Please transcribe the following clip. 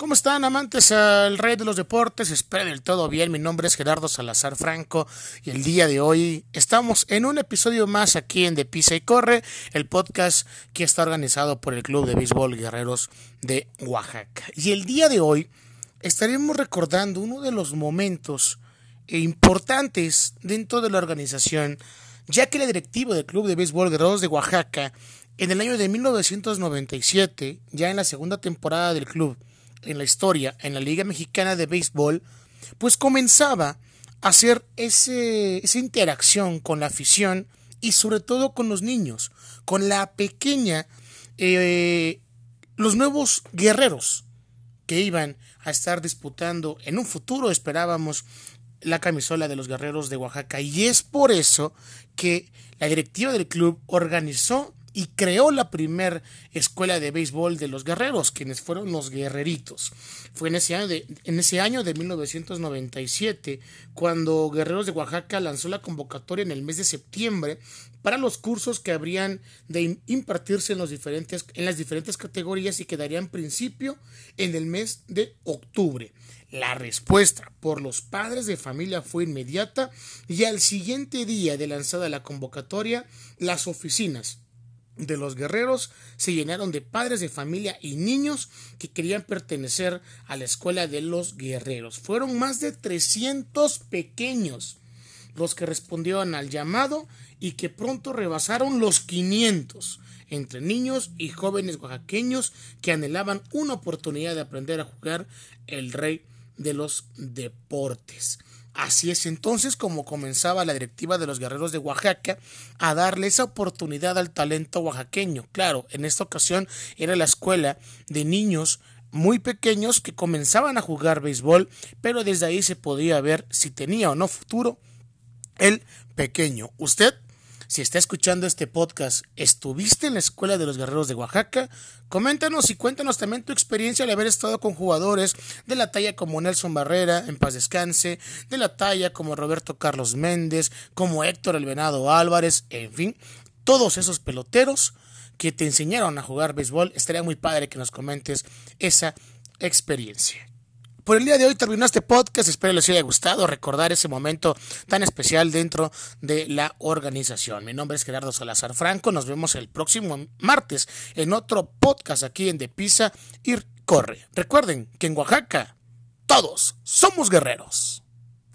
¿Cómo están amantes al rey de los deportes? Espero del todo bien. Mi nombre es Gerardo Salazar Franco y el día de hoy estamos en un episodio más aquí en De Pisa y Corre, el podcast que está organizado por el Club de Béisbol Guerreros de Oaxaca. Y el día de hoy estaremos recordando uno de los momentos importantes dentro de la organización, ya que la directiva del Club de Béisbol Guerreros de Oaxaca en el año de 1997, ya en la segunda temporada del club, en la historia en la Liga Mexicana de Béisbol, pues comenzaba a hacer ese, esa interacción con la afición y sobre todo con los niños, con la pequeña, eh, los nuevos guerreros que iban a estar disputando en un futuro, esperábamos, la camisola de los guerreros de Oaxaca. Y es por eso que la directiva del club organizó y creó la primera escuela de béisbol de los guerreros, quienes fueron los guerreritos. Fue en ese año de, en ese año de 1997 cuando Guerreros de Oaxaca lanzó la convocatoria en el mes de septiembre para los cursos que habrían de impartirse en, los diferentes, en las diferentes categorías y que darían principio en el mes de octubre. La respuesta por los padres de familia fue inmediata y al siguiente día de lanzada la convocatoria, las oficinas de los guerreros se llenaron de padres de familia y niños que querían pertenecer a la escuela de los guerreros. Fueron más de 300 pequeños los que respondieron al llamado y que pronto rebasaron los 500 entre niños y jóvenes oaxaqueños que anhelaban una oportunidad de aprender a jugar el rey de los deportes. Así es entonces como comenzaba la directiva de los guerreros de Oaxaca a darle esa oportunidad al talento oaxaqueño. Claro, en esta ocasión era la escuela de niños muy pequeños que comenzaban a jugar béisbol, pero desde ahí se podía ver si tenía o no futuro el pequeño. ¿Usted si está escuchando este podcast, ¿estuviste en la Escuela de los Guerreros de Oaxaca? Coméntanos y cuéntanos también tu experiencia al haber estado con jugadores de la talla como Nelson Barrera, en paz descanse, de la talla como Roberto Carlos Méndez, como Héctor El Venado Álvarez, en fin, todos esos peloteros que te enseñaron a jugar béisbol. Estaría muy padre que nos comentes esa experiencia. Por el día de hoy terminó este podcast, espero les haya gustado recordar ese momento tan especial dentro de la organización. Mi nombre es Gerardo Salazar Franco, nos vemos el próximo martes en otro podcast aquí en De Pisa y Corre. Recuerden que en Oaxaca todos somos guerreros.